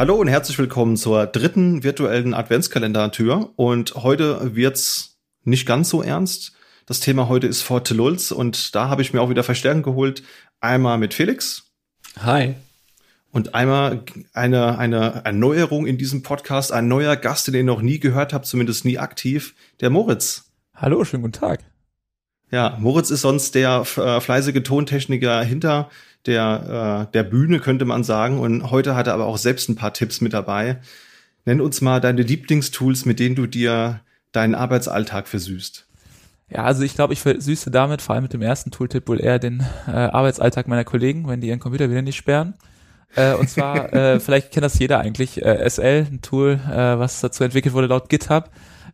Hallo und herzlich willkommen zur dritten virtuellen Adventskalender-Tür. Und heute wird's nicht ganz so ernst. Das Thema heute ist Fort Lulz und da habe ich mir auch wieder Verstärkung geholt. Einmal mit Felix. Hi. Und einmal eine, eine Erneuerung in diesem Podcast, ein neuer Gast, den ihr noch nie gehört habt, zumindest nie aktiv, der Moritz. Hallo, schönen guten Tag. Ja, Moritz ist sonst der äh, fleißige Tontechniker hinter der, äh, der Bühne, könnte man sagen. Und heute hat er aber auch selbst ein paar Tipps mit dabei. Nenn uns mal deine Lieblingstools, mit denen du dir deinen Arbeitsalltag versüßt. Ja, also ich glaube, ich versüße damit, vor allem mit dem ersten Tooltip, wohl eher den äh, Arbeitsalltag meiner Kollegen, wenn die ihren Computer wieder nicht sperren. Äh, und zwar, äh, vielleicht kennt das jeder eigentlich, äh, SL, ein Tool, äh, was dazu entwickelt wurde laut GitHub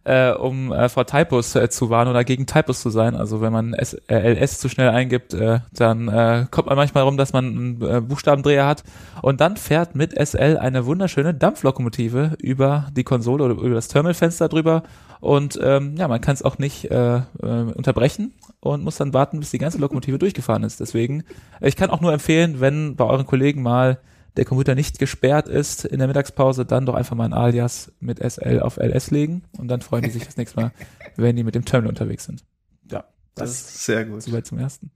äh, um äh, vor Typos äh, zu warnen oder gegen Typos zu sein. Also wenn man S äh, LS zu schnell eingibt, äh, dann äh, kommt man manchmal rum, dass man einen äh, Buchstabendreher hat. Und dann fährt mit SL eine wunderschöne Dampflokomotive über die Konsole oder über das Terminalfenster drüber. Und ähm, ja, man kann es auch nicht äh, äh, unterbrechen und muss dann warten, bis die ganze Lokomotive durchgefahren ist. Deswegen, ich kann auch nur empfehlen, wenn bei euren Kollegen mal der Computer nicht gesperrt ist in der Mittagspause, dann doch einfach mal ein Alias mit SL auf LS legen und dann freuen die sich das nächste Mal, wenn die mit dem Terminal unterwegs sind. Ja, das, das ist sehr gut. Soweit zum ersten.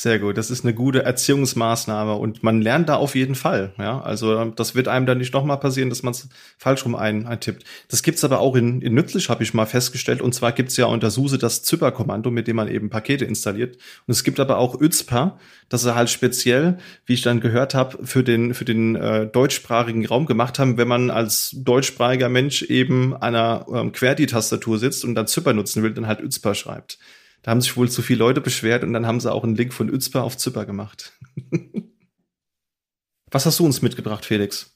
Sehr gut, das ist eine gute Erziehungsmaßnahme und man lernt da auf jeden Fall. Ja, also das wird einem dann nicht nochmal passieren, dass man es falsch rum ein, eintippt. Das gibt's aber auch in, in nützlich, habe ich mal festgestellt. Und zwar gibt's ja unter SUSE das Zypper-Kommando, mit dem man eben Pakete installiert. Und es gibt aber auch Özpa, das sie halt speziell, wie ich dann gehört habe, für den für den äh, deutschsprachigen Raum gemacht haben, wenn man als deutschsprachiger Mensch eben einer ähm, QWERTY-Tastatur sitzt und dann Zypper nutzen will, dann halt Özpa schreibt. Da haben sich wohl zu viele Leute beschwert und dann haben sie auch einen Link von Özper auf Zypper gemacht. Was hast du uns mitgebracht, Felix?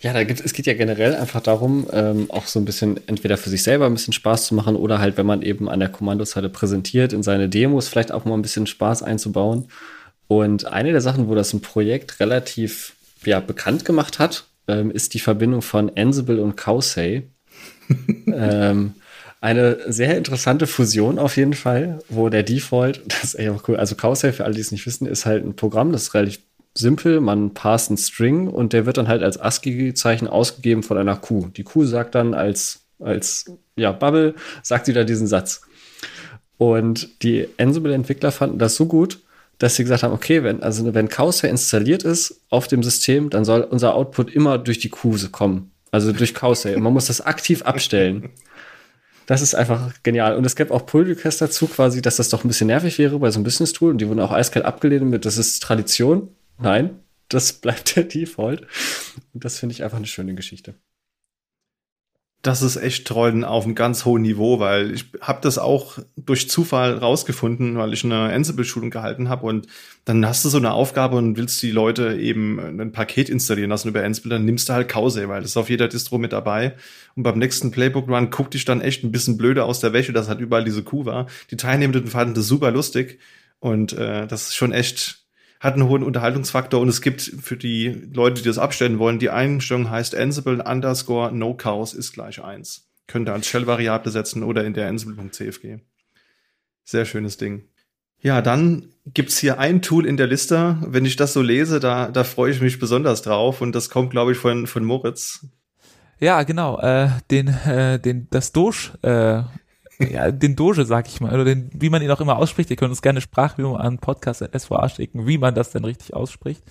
Ja, da gibt, es geht ja generell einfach darum, ähm, auch so ein bisschen entweder für sich selber ein bisschen Spaß zu machen oder halt, wenn man eben an der Kommandozeile präsentiert, in seine Demos vielleicht auch mal ein bisschen Spaß einzubauen. Und eine der Sachen, wo das ein Projekt relativ ja, bekannt gemacht hat, ähm, ist die Verbindung von Ansible und Cowsay. ähm, eine sehr interessante Fusion auf jeden Fall, wo der Default, das ist echt auch cool, also Cowsafe, für alle, die es nicht wissen, ist halt ein Programm, das ist relativ simpel. Man passt einen String und der wird dann halt als ASCII-Zeichen ausgegeben von einer Kuh. Die Kuh sagt dann als, als ja, Bubble, sagt sie da diesen Satz. Und die Ansible-Entwickler fanden das so gut, dass sie gesagt haben, okay, wenn, also wenn Cowsafe installiert ist auf dem System, dann soll unser Output immer durch die Kuh kommen. Also durch Cowsafe. Man muss das aktiv abstellen. Das ist einfach genial. Und es gab auch Pull-Requests dazu, quasi, dass das doch ein bisschen nervig wäre bei so einem Business-Tool. Und die wurden auch eiskalt abgelehnt mit, das ist Tradition. Nein, das bleibt der Default. Und das finde ich einfach eine schöne Geschichte das ist echt Trollen auf einem ganz hohen Niveau, weil ich habe das auch durch Zufall rausgefunden, weil ich eine Ansible-Schulung gehalten habe und dann hast du so eine Aufgabe und willst die Leute eben ein Paket installieren lassen über Ansible, dann nimmst du halt Kause, weil das ist auf jeder Distro mit dabei und beim nächsten Playbook-Run guckte ich dann echt ein bisschen blöder aus der Wäsche, dass halt überall diese Kuh war. Die Teilnehmenden fanden das super lustig und äh, das ist schon echt hat einen hohen Unterhaltungsfaktor und es gibt für die Leute, die das abstellen wollen, die Einstellung heißt Ansible underscore no cows ist gleich eins. Könnt ihr als Shell-Variable setzen oder in der Ansible.cfg. Sehr schönes Ding. Ja, dann gibt's hier ein Tool in der Liste. Wenn ich das so lese, da, da freue ich mich besonders drauf und das kommt, glaube ich, von, von Moritz. Ja, genau. Äh, den, äh, den, das Doge äh, ja, den Doge, sag ich mal, oder den, wie man ihn auch immer ausspricht. Ihr könnt uns gerne Sprachübungen an podcast.sva schicken, wie man das denn richtig ausspricht.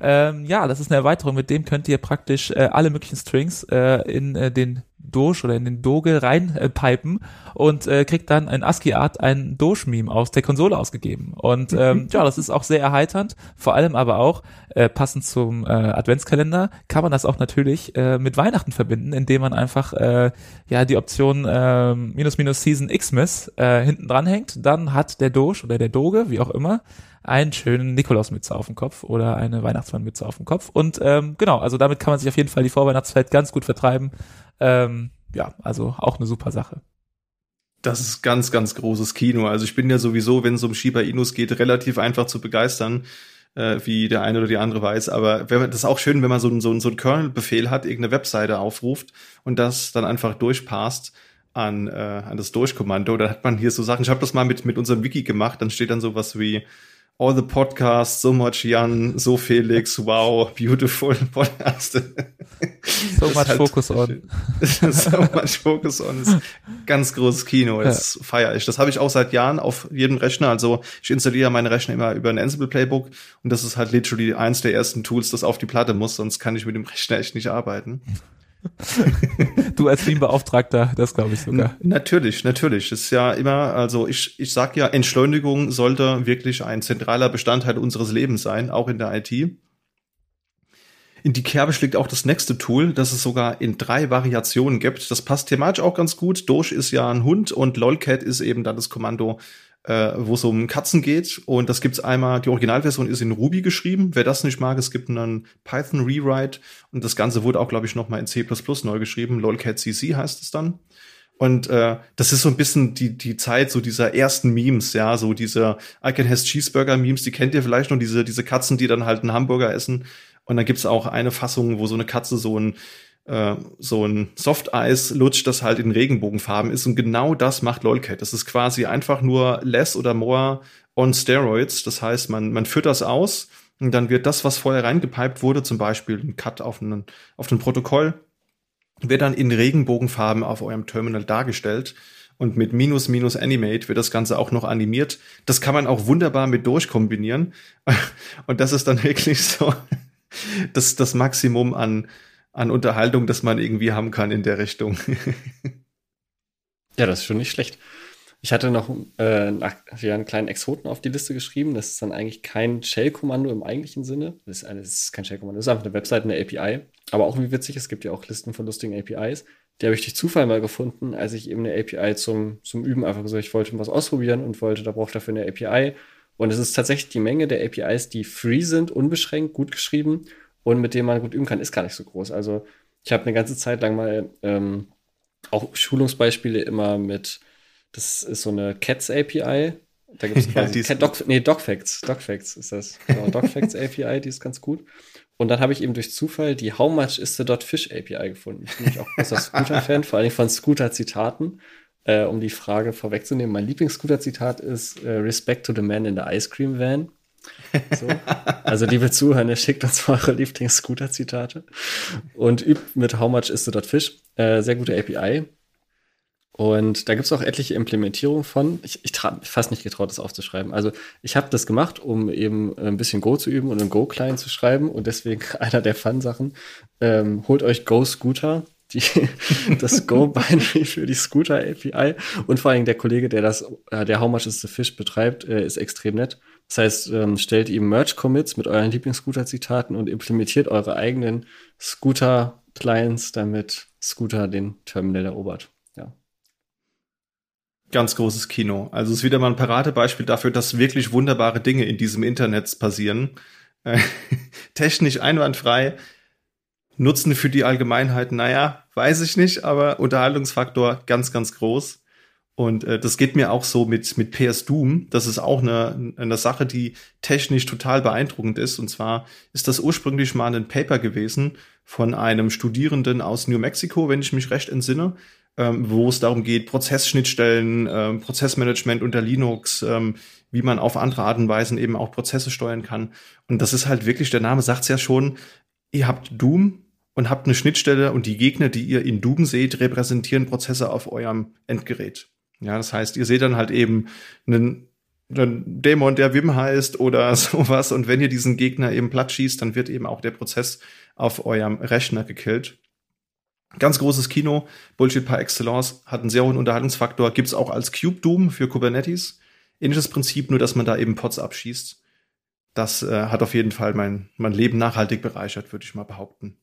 Ähm, ja, das ist eine Erweiterung, mit dem könnt ihr praktisch äh, alle möglichen Strings äh, in äh, den Doge oder in den Doge reinpipen äh, und äh, kriegt dann in ASCII-Art ein Doge-Meme aus der Konsole ausgegeben. Und ähm, ja, das ist auch sehr erheiternd, vor allem aber auch äh, passend zum äh, Adventskalender kann man das auch natürlich äh, mit Weihnachten verbinden, indem man einfach äh, ja die Option äh, minus minus Season Xmas äh, hinten dran hängt. Dann hat der Doge oder der Doge, wie auch immer, einen schönen Nikolausmütze auf dem Kopf oder eine Weihnachtsmannmütze auf dem Kopf. Und ähm, genau, also damit kann man sich auf jeden Fall die Vorweihnachtszeit ganz gut vertreiben. Ähm, ja, also auch eine super Sache. Das ist ganz, ganz großes Kino. Also ich bin ja sowieso, wenn es um Shiba Inus geht, relativ einfach zu begeistern, äh, wie der eine oder die andere weiß. Aber wenn man, das ist auch schön, wenn man so, ein so, so ein Kernel-Befehl hat, irgendeine Webseite aufruft und das dann einfach durchpasst an, äh, an das Durchkommando. Da hat man hier so Sachen. Ich habe das mal mit, mit unserem Wiki gemacht. Dann steht dann sowas wie all the podcasts, so much Jan, so Felix, wow, beautiful Podcast. So much halt, focus on. so much focus on ist ganz großes Kino, das ja. feiere ich. Das habe ich auch seit Jahren auf jedem Rechner, also ich installiere meine Rechner immer über ein Ansible Playbook und das ist halt literally eins der ersten Tools, das auf die Platte muss, sonst kann ich mit dem Rechner echt nicht arbeiten. Du als Teambeauftragter, das glaube ich sogar. Natürlich, natürlich. Das ist ja immer, also ich, ich sag ja, Entschleunigung sollte wirklich ein zentraler Bestandteil unseres Lebens sein, auch in der IT. In die Kerbe schlägt auch das nächste Tool, das es sogar in drei Variationen gibt. Das passt thematisch auch ganz gut. Doge ist ja ein Hund und Lolcat ist eben dann das Kommando, äh, wo es um Katzen geht. Und das gibt's einmal, die Originalversion ist in Ruby geschrieben. Wer das nicht mag, es gibt einen Python Rewrite und das Ganze wurde auch, glaube ich, nochmal in C neu geschrieben. Lolcat CC heißt es dann. Und äh, das ist so ein bisschen die, die Zeit so dieser ersten Memes, ja, so diese I can has Cheeseburger Memes, die kennt ihr vielleicht noch, diese, diese Katzen, die dann halt einen Hamburger essen. Und dann gibt's auch eine Fassung, wo so eine Katze so ein äh, so ein Softeis lutscht, das halt in Regenbogenfarben ist. Und genau das macht LOLCAT. Das ist quasi einfach nur less oder more on steroids. Das heißt, man, man führt das aus und dann wird das, was vorher reingepiped wurde, zum Beispiel ein Cut auf ein, auf ein Protokoll, wird dann in Regenbogenfarben auf eurem Terminal dargestellt. Und mit minus minus Animate wird das Ganze auch noch animiert. Das kann man auch wunderbar mit durchkombinieren. Und das ist dann wirklich so das, das Maximum an, an Unterhaltung, das man irgendwie haben kann in der Richtung. ja, das ist schon nicht schlecht. Ich hatte noch äh, einen kleinen Exoten auf die Liste geschrieben. Das ist dann eigentlich kein Shell-Kommando im eigentlichen Sinne. Das ist, eine, das ist kein Shell-Kommando, das ist einfach eine Webseite, eine API. Aber auch wie witzig, es gibt ja auch Listen von lustigen APIs. Die habe ich durch Zufall mal gefunden, als ich eben eine API zum, zum Üben einfach gesagt ich wollte was ausprobieren und wollte, da braucht dafür eine API. Und es ist tatsächlich die Menge der APIs, die free sind, unbeschränkt, gut geschrieben und mit dem man gut üben kann, ist gar nicht so groß. Also ich habe eine ganze Zeit lang mal ähm, auch Schulungsbeispiele immer mit, das ist so eine Cats API. Da gibt es quasi ja, Doc, nee, DocFacts. DocFacts ist das. Genau, DocFacts API, die ist ganz gut. Und dann habe ich eben durch Zufall die How much is the dot fish API gefunden. Ich bin nämlich auch großer Scooter-Fan, vor allem von Scooter-Zitaten. Äh, um die Frage vorwegzunehmen, mein Lieblings-Scooter-Zitat ist äh, Respect to the man in the ice cream van. So. Also, liebe Zuhörer, schickt uns eure Lieblings-Scooter-Zitate und übt mit How much is the dot fish. Äh, sehr gute API. Und da gibt es auch etliche Implementierungen von. Ich, ich fast nicht getraut, das aufzuschreiben. Also ich habe das gemacht, um eben ein bisschen Go zu üben und einen Go-Client zu schreiben. Und deswegen einer der Fun-Sachen. Ähm, holt euch Go Scooter, die, das Go-Binary für die Scooter API. Und vor allem der Kollege, der das, äh, der How much is the fish betreibt, äh, ist extrem nett. Das heißt, ähm, stellt eben Merge-Commits mit euren Lieblings-Scooter-Zitaten und implementiert eure eigenen Scooter-Clients, damit Scooter den Terminal erobert. Ja. Ganz großes Kino. Also es ist wieder mal ein Paradebeispiel dafür, dass wirklich wunderbare Dinge in diesem Internet passieren. Technisch einwandfrei. Nutzen für die Allgemeinheit, naja, weiß ich nicht, aber Unterhaltungsfaktor ganz, ganz groß. Und äh, das geht mir auch so mit, mit PS Doom. Das ist auch eine, eine Sache, die technisch total beeindruckend ist. Und zwar ist das ursprünglich mal ein Paper gewesen von einem Studierenden aus New Mexico, wenn ich mich recht entsinne, ähm, wo es darum geht, Prozessschnittstellen, ähm, Prozessmanagement unter Linux, ähm, wie man auf andere Art und Weisen eben auch Prozesse steuern kann. Und das ist halt wirklich, der Name sagt's ja schon, ihr habt Doom und habt eine Schnittstelle und die Gegner, die ihr in Doom seht, repräsentieren Prozesse auf eurem Endgerät. Ja, das heißt, ihr seht dann halt eben einen, einen Dämon, der Wim heißt oder sowas. Und wenn ihr diesen Gegner eben platt schießt, dann wird eben auch der Prozess auf eurem Rechner gekillt. Ganz großes Kino, Bullshit par excellence, hat einen sehr hohen Unterhaltungsfaktor, gibt's auch als Cube Doom für Kubernetes. Ähnliches Prinzip, nur dass man da eben Pots abschießt. Das äh, hat auf jeden Fall mein, mein Leben nachhaltig bereichert, würde ich mal behaupten.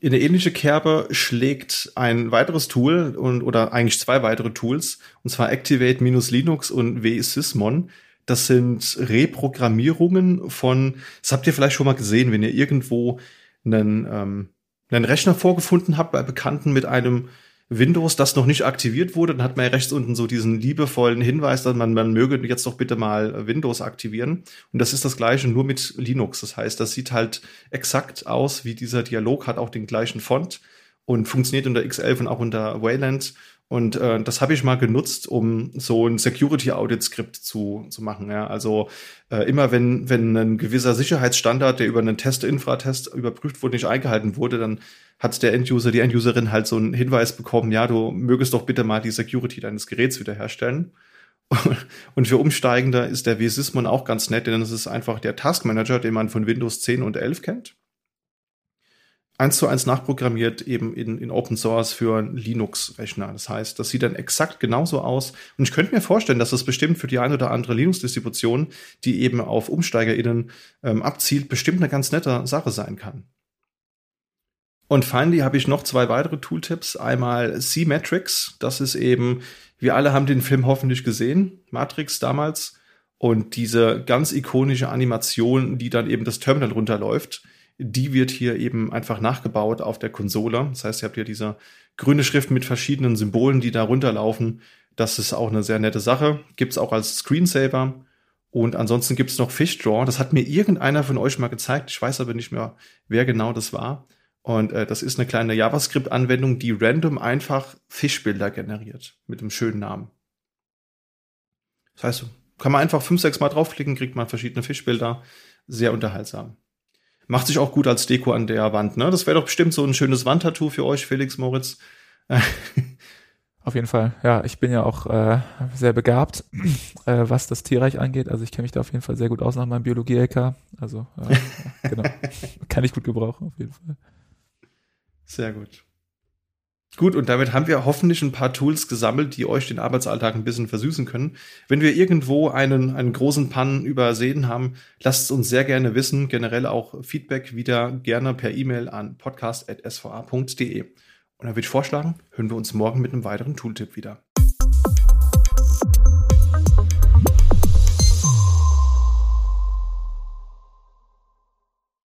In eine ähnliche Kerbe schlägt ein weiteres Tool und oder eigentlich zwei weitere Tools, und zwar Activate-Linux und WSysmon. Das sind Reprogrammierungen von, das habt ihr vielleicht schon mal gesehen, wenn ihr irgendwo einen, ähm, einen Rechner vorgefunden habt bei Bekannten mit einem Windows, das noch nicht aktiviert wurde, dann hat man ja rechts unten so diesen liebevollen Hinweis, dass man, man möge jetzt doch bitte mal Windows aktivieren. Und das ist das gleiche nur mit Linux. Das heißt, das sieht halt exakt aus wie dieser Dialog, hat auch den gleichen Font und funktioniert unter X11 und auch unter Wayland. Und äh, das habe ich mal genutzt, um so ein Security-Audit-Skript zu, zu machen. Ja? Also äh, immer wenn, wenn ein gewisser Sicherheitsstandard, der über einen Test-Infra-Test überprüft wurde, nicht eingehalten wurde, dann hat der End-User, die End-Userin halt so einen Hinweis bekommen, ja, du mögest doch bitte mal die Security deines Geräts wiederherstellen. Und für Umsteigender ist der vSysmon auch ganz nett, denn es ist einfach der Task Manager, den man von Windows 10 und 11 kennt eins zu eins nachprogrammiert eben in, in Open Source für Linux-Rechner. Das heißt, das sieht dann exakt genauso aus. Und ich könnte mir vorstellen, dass das bestimmt für die ein oder andere Linux-Distribution, die eben auf UmsteigerInnen ähm, abzielt, bestimmt eine ganz nette Sache sein kann. Und finally habe ich noch zwei weitere Tooltips. Einmal C-Matrix. Das ist eben, wir alle haben den Film hoffentlich gesehen, Matrix damals. Und diese ganz ikonische Animation, die dann eben das Terminal runterläuft die wird hier eben einfach nachgebaut auf der Konsole. Das heißt, ihr habt hier diese grüne Schrift mit verschiedenen Symbolen, die da runterlaufen. Das ist auch eine sehr nette Sache. Gibt's auch als Screensaver. Und ansonsten gibt's noch Fishdraw. Das hat mir irgendeiner von euch mal gezeigt. Ich weiß aber nicht mehr, wer genau das war. Und äh, das ist eine kleine JavaScript-Anwendung, die random einfach Fischbilder generiert mit einem schönen Namen. Das heißt, kann man einfach fünf, sechs Mal draufklicken, kriegt man verschiedene Fischbilder. Sehr unterhaltsam. Macht sich auch gut als Deko an der Wand, ne? Das wäre doch bestimmt so ein schönes Wandtattoo für euch, Felix Moritz. Auf jeden Fall. Ja, ich bin ja auch äh, sehr begabt, äh, was das Tierreich angeht. Also ich kenne mich da auf jeden Fall sehr gut aus nach meinem Biologie-LK. Also äh, genau. Kann ich gut gebrauchen, auf jeden Fall. Sehr gut. Gut, und damit haben wir hoffentlich ein paar Tools gesammelt, die euch den Arbeitsalltag ein bisschen versüßen können. Wenn wir irgendwo einen, einen großen Pannen übersehen haben, lasst es uns sehr gerne wissen. Generell auch Feedback wieder gerne per E-Mail an podcast.sva.de. Und dann würde ich vorschlagen, hören wir uns morgen mit einem weiteren Tooltip wieder.